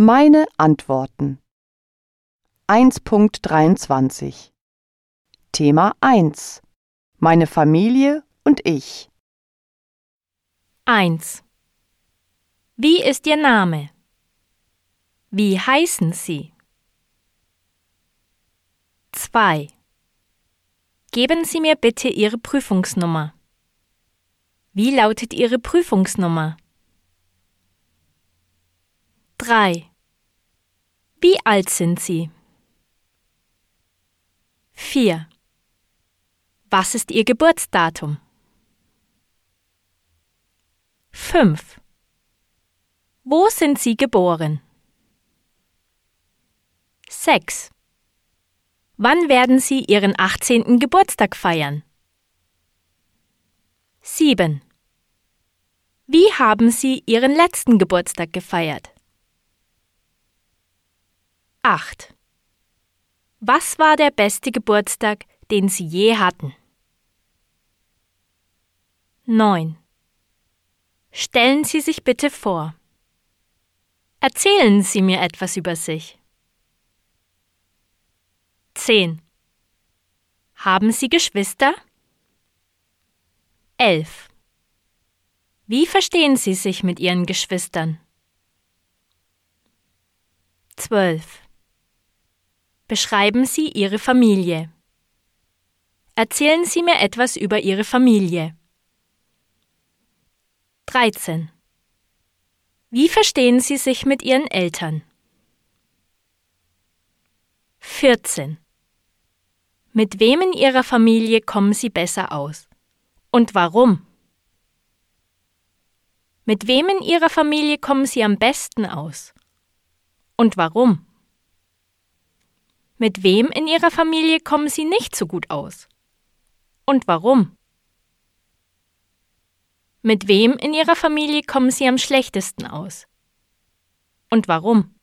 Meine Antworten 1.23 Thema 1 Meine Familie und ich 1. Wie ist Ihr Name? Wie heißen Sie? 2. Geben Sie mir bitte Ihre Prüfungsnummer. Wie lautet Ihre Prüfungsnummer? 3. Wie alt sind Sie? 4. Was ist Ihr Geburtsdatum? 5. Wo sind Sie geboren? 6. Wann werden Sie Ihren 18. Geburtstag feiern? 7. Wie haben Sie Ihren letzten Geburtstag gefeiert? 8. Was war der beste Geburtstag, den Sie je hatten? 9. Stellen Sie sich bitte vor. Erzählen Sie mir etwas über sich. 10. Haben Sie Geschwister? 11. Wie verstehen Sie sich mit Ihren Geschwistern? 12. Beschreiben Sie Ihre Familie. Erzählen Sie mir etwas über Ihre Familie. 13. Wie verstehen Sie sich mit Ihren Eltern? 14. Mit wem in Ihrer Familie kommen Sie besser aus? Und warum? Mit wem in Ihrer Familie kommen Sie am besten aus? Und warum? Mit wem in Ihrer Familie kommen Sie nicht so gut aus? Und warum? Mit wem in Ihrer Familie kommen Sie am schlechtesten aus? Und warum?